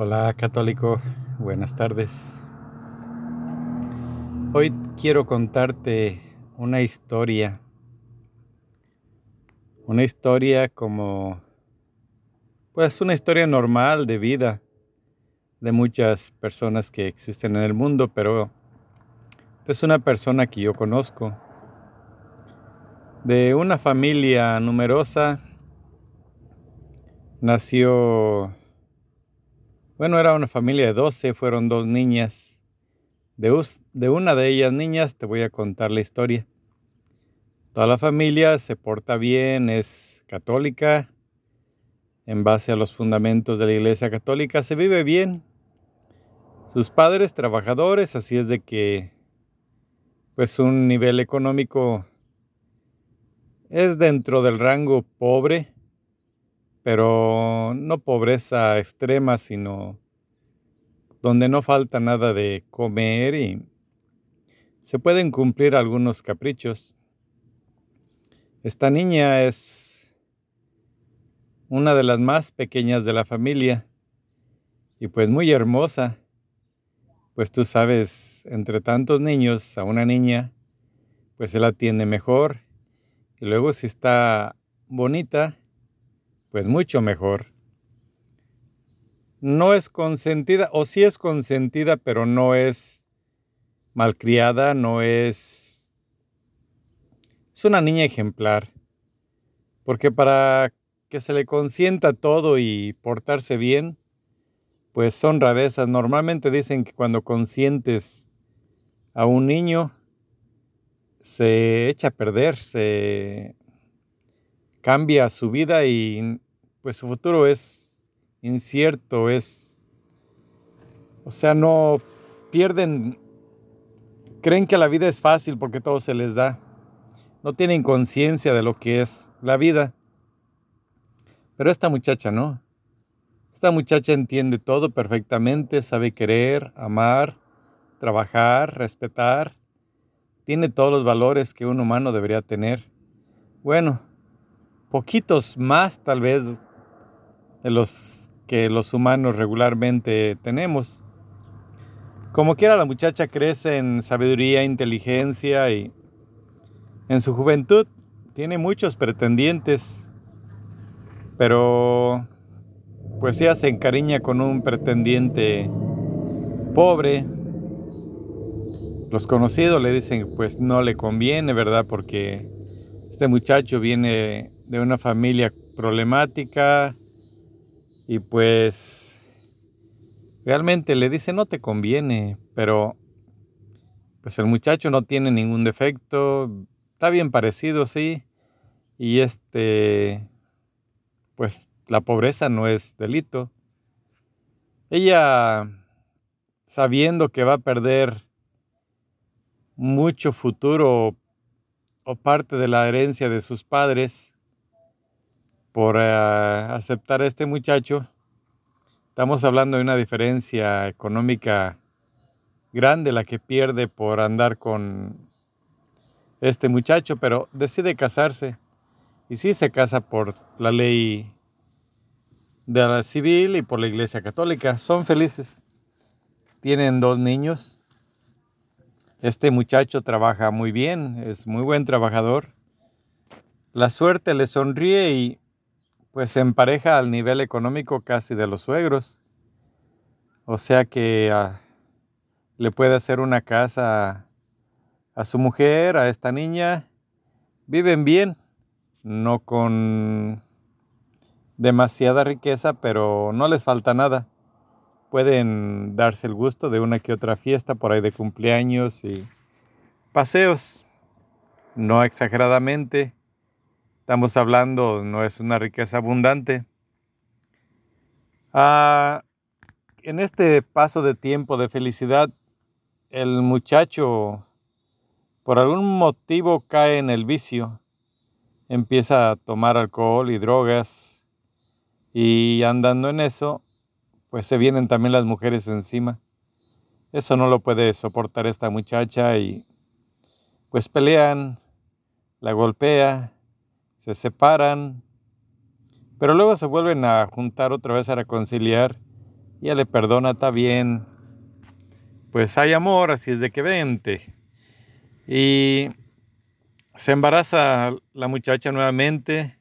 Hola católico, buenas tardes. Hoy quiero contarte una historia. Una historia como, pues una historia normal de vida de muchas personas que existen en el mundo, pero es una persona que yo conozco. De una familia numerosa, nació bueno, era una familia de 12, fueron dos niñas. De, de una de ellas niñas te voy a contar la historia. Toda la familia se porta bien, es católica, en base a los fundamentos de la Iglesia Católica, se vive bien. Sus padres trabajadores, así es de que pues un nivel económico es dentro del rango pobre, pero no pobreza extrema, sino donde no falta nada de comer y se pueden cumplir algunos caprichos. Esta niña es una de las más pequeñas de la familia y pues muy hermosa, pues tú sabes, entre tantos niños a una niña, pues se la atiende mejor y luego si está bonita, pues mucho mejor. No es consentida, o sí es consentida, pero no es malcriada, no es... Es una niña ejemplar. Porque para que se le consienta todo y portarse bien, pues son rarezas. Normalmente dicen que cuando consientes a un niño, se echa a perder, se cambia su vida y pues su futuro es incierto, es, o sea, no pierden, creen que la vida es fácil porque todo se les da, no tienen conciencia de lo que es la vida. Pero esta muchacha no. Esta muchacha entiende todo perfectamente, sabe querer, amar, trabajar, respetar. Tiene todos los valores que un humano debería tener. Bueno, poquitos más tal vez de los que los humanos regularmente tenemos. Como quiera la muchacha crece en sabiduría, inteligencia y en su juventud tiene muchos pretendientes, pero pues ella se encariña con un pretendiente pobre. Los conocidos le dicen pues no le conviene, ¿verdad? Porque este muchacho viene de una familia problemática y pues realmente le dice no te conviene, pero pues el muchacho no tiene ningún defecto, está bien parecido, sí, y este, pues la pobreza no es delito. Ella, sabiendo que va a perder mucho futuro o parte de la herencia de sus padres, por eh, aceptar a este muchacho. Estamos hablando de una diferencia económica grande la que pierde por andar con este muchacho, pero decide casarse. Y sí se casa por la ley de la civil y por la iglesia católica. Son felices. Tienen dos niños. Este muchacho trabaja muy bien, es muy buen trabajador. La suerte le sonríe y pues se empareja al nivel económico casi de los suegros. O sea que ah, le puede hacer una casa a su mujer, a esta niña. Viven bien, no con demasiada riqueza, pero no les falta nada. Pueden darse el gusto de una que otra fiesta por ahí de cumpleaños y paseos, no exageradamente, estamos hablando no es una riqueza abundante. Ah, en este paso de tiempo de felicidad, el muchacho por algún motivo cae en el vicio, empieza a tomar alcohol y drogas y andando en eso, pues se vienen también las mujeres encima. Eso no lo puede soportar esta muchacha y pues pelean, la golpea se separan, pero luego se vuelven a juntar otra vez a reconciliar Ya le perdona, está bien. Pues hay amor, así es de que vente. Y se embaraza la muchacha nuevamente.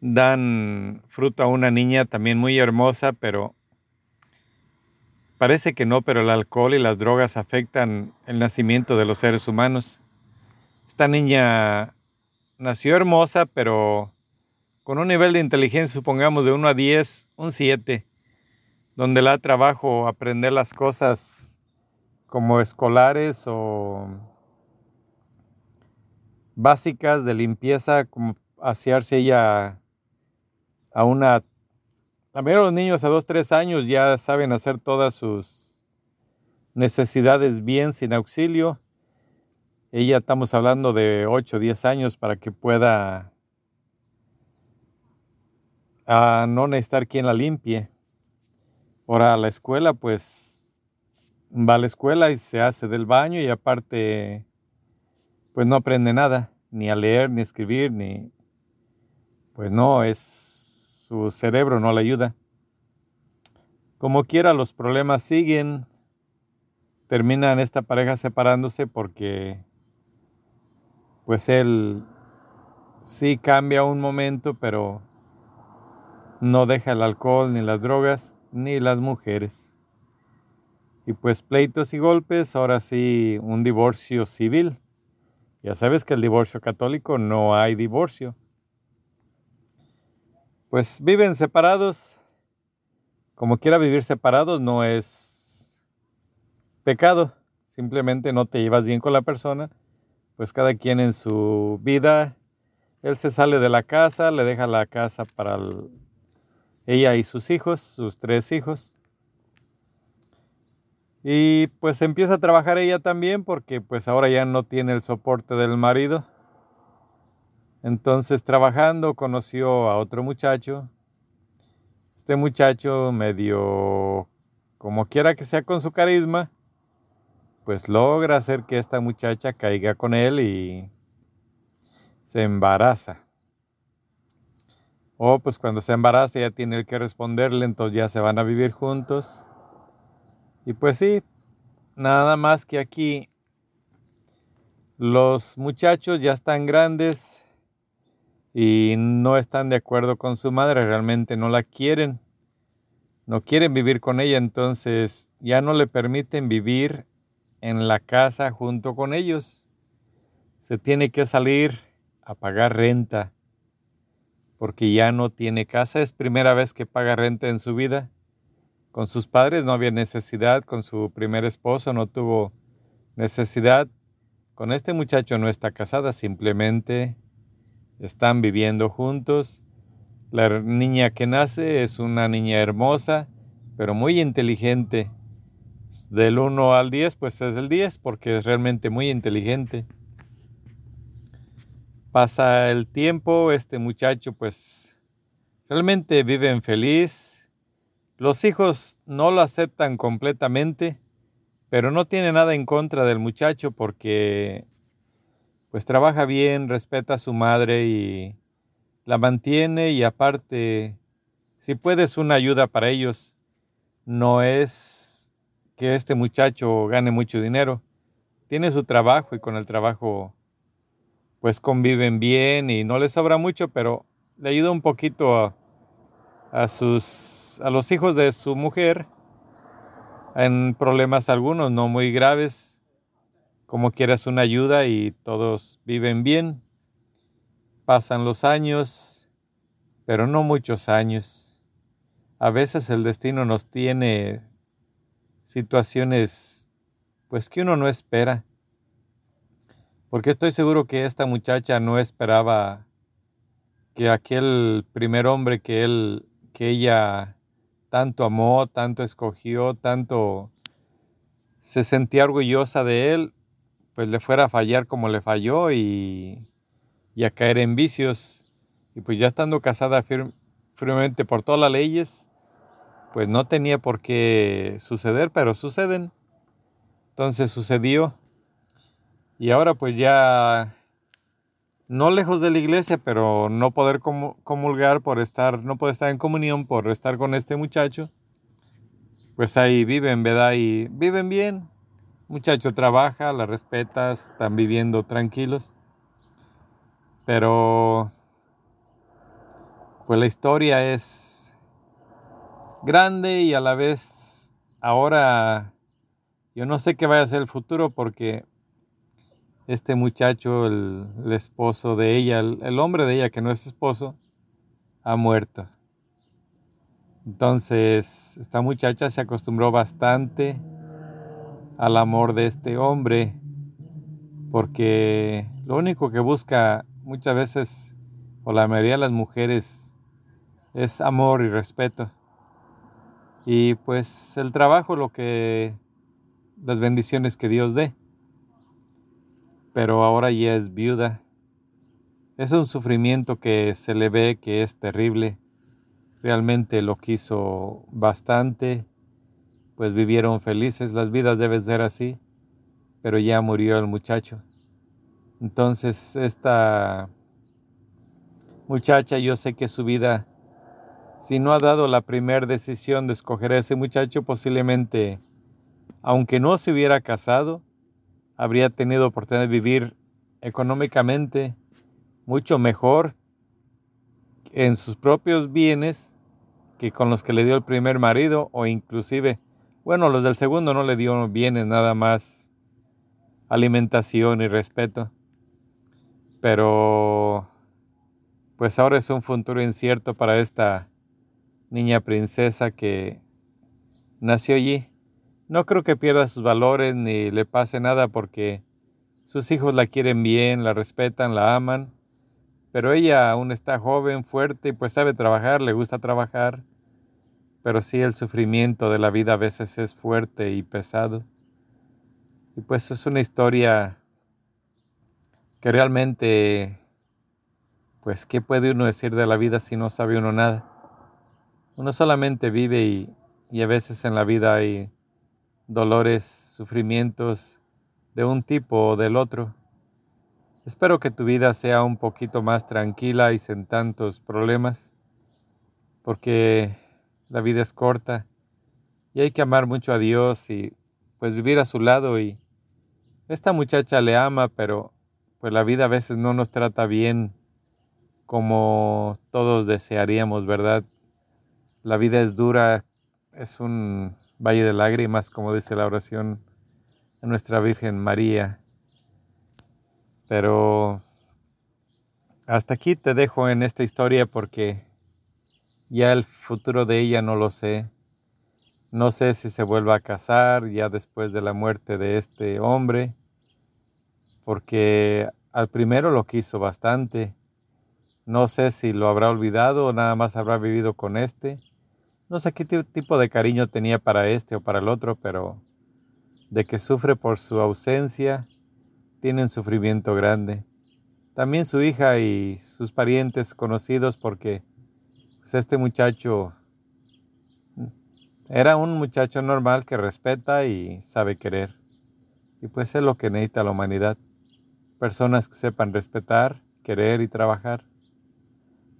Dan fruto a una niña también muy hermosa, pero parece que no, pero el alcohol y las drogas afectan el nacimiento de los seres humanos. Esta niña nació hermosa, pero con un nivel de inteligencia, supongamos, de 1 a 10, un 7 donde la trabajo aprender las cosas como escolares o básicas de limpieza, como asearse ella a una... A menos los niños a 2, 3 años ya saben hacer todas sus necesidades bien sin auxilio. Ella estamos hablando de 8, 10 años para que pueda a no necesitar quien la limpie. Ahora la escuela, pues va a la escuela y se hace del baño y aparte, pues no aprende nada, ni a leer, ni a escribir, ni, pues no, es su cerebro no le ayuda. Como quiera, los problemas siguen, terminan esta pareja separándose porque, pues él sí cambia un momento, pero no deja el alcohol ni las drogas ni las mujeres. Y pues pleitos y golpes, ahora sí un divorcio civil. Ya sabes que el divorcio católico no hay divorcio. Pues viven separados. Como quiera vivir separados no es pecado. Simplemente no te llevas bien con la persona. Pues cada quien en su vida. Él se sale de la casa, le deja la casa para el, ella y sus hijos, sus tres hijos. Y pues empieza a trabajar ella también porque pues ahora ya no tiene el soporte del marido. Entonces trabajando conoció a otro muchacho. Este muchacho medio, como quiera que sea con su carisma, pues logra hacer que esta muchacha caiga con él y se embaraza. O pues cuando se embaraza ya tiene que responderle, entonces ya se van a vivir juntos. Y pues sí, nada más que aquí los muchachos ya están grandes y no están de acuerdo con su madre, realmente no la quieren, no quieren vivir con ella, entonces ya no le permiten vivir en la casa junto con ellos. Se tiene que salir a pagar renta porque ya no tiene casa, es primera vez que paga renta en su vida. Con sus padres no había necesidad, con su primer esposo no tuvo necesidad. Con este muchacho no está casada, simplemente están viviendo juntos. La niña que nace es una niña hermosa, pero muy inteligente. Del 1 al 10, pues es el 10, porque es realmente muy inteligente. Pasa el tiempo, este muchacho pues realmente vive feliz. Los hijos no lo aceptan completamente, pero no tiene nada en contra del muchacho porque pues trabaja bien, respeta a su madre y la mantiene y aparte, si puedes una ayuda para ellos, no es que este muchacho gane mucho dinero. Tiene su trabajo y con el trabajo pues conviven bien y no les sobra mucho, pero le ayuda un poquito a, sus, a los hijos de su mujer en problemas algunos, no muy graves, como quieras una ayuda y todos viven bien. Pasan los años, pero no muchos años. A veces el destino nos tiene situaciones pues que uno no espera. Porque estoy seguro que esta muchacha no esperaba que aquel primer hombre que él, que ella tanto amó, tanto escogió, tanto se sentía orgullosa de él, pues le fuera a fallar como le falló y, a caer en vicios. Y pues ya estando casada firmemente por todas las leyes, pues no tenía por qué suceder, pero suceden. Entonces sucedió. Y ahora pues ya no lejos de la iglesia, pero no poder comulgar por estar, no poder estar en comunión por estar con este muchacho, pues ahí viven, ¿verdad? Y viven bien. Muchacho trabaja, la respetas, están viviendo tranquilos. Pero pues la historia es grande y a la vez ahora yo no sé qué vaya a ser el futuro porque este muchacho, el, esposo de ella, el, hombre de ella que no es esposo, ha muerto. Entonces, esta muchacha se acostumbró bastante al amor de este hombre, porque lo único que busca muchas veces, o la mayoría de las mujeres, es amor y respeto. Y pues el trabajo, lo que, las bendiciones que Dios dé. Pero ahora ya es viuda. Es un sufrimiento que se le ve que es terrible. Realmente lo quiso bastante, pues vivieron felices. Las vidas deben ser así, pero ya murió el muchacho. Entonces esta muchacha, yo sé que su vida, si no ha dado la primera decisión de escoger a ese muchacho, posiblemente, aunque no se hubiera casado, habría tenido oportunidad de vivir económicamente mucho mejor en sus propios bienes que con los que le dio el primer marido o inclusive, bueno, los del segundo no le dio bienes, nada más alimentación y respeto. Pero pues ahora es un futuro incierto para esta niña princesa que nació allí. No creo que pierda sus valores ni le pase nada porque sus hijos la quieren bien, la respetan, la aman, pero ella aún está joven, fuerte y pues sabe trabajar, le gusta trabajar, pero sí el sufrimiento de la vida a veces es fuerte y pesado. Y pues es una historia que realmente, pues, ¿qué puede uno decir de la vida si no sabe uno nada? Uno solamente vive y, y a veces en la vida hay dolores, sufrimientos de un tipo o del otro. Espero que tu vida sea un poquito más tranquila y sin tantos problemas, porque la vida es corta y hay que amar mucho a Dios y pues vivir a su lado y esta muchacha le ama, pero pues la vida a veces no nos trata bien como todos desearíamos, ¿verdad? La vida es dura, es un valle de lágrimas, como dice la oración de nuestra Virgen María. Pero hasta aquí te dejo en esta historia porque ya el futuro de ella no lo sé. No sé si se vuelva a casar ya después de la muerte de este hombre porque al primero lo quiso bastante. No sé si lo habrá olvidado o nada más habrá vivido con este. No sé qué tipo de cariño tenía para este o para el otro, pero de que sufre por su ausencia, tiene un sufrimiento grande. También su hija y sus parientes conocidos porque pues, este muchacho era un muchacho normal que respeta y sabe querer. Y pues es lo que necesita la humanidad personas que sepan respetar, querer y trabajar.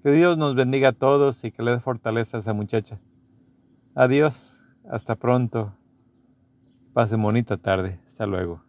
Que Dios nos bendiga a todos y que le dé fortaleza a esa muchacha. Adiós, hasta pronto. Pase bonita tarde. Hasta luego.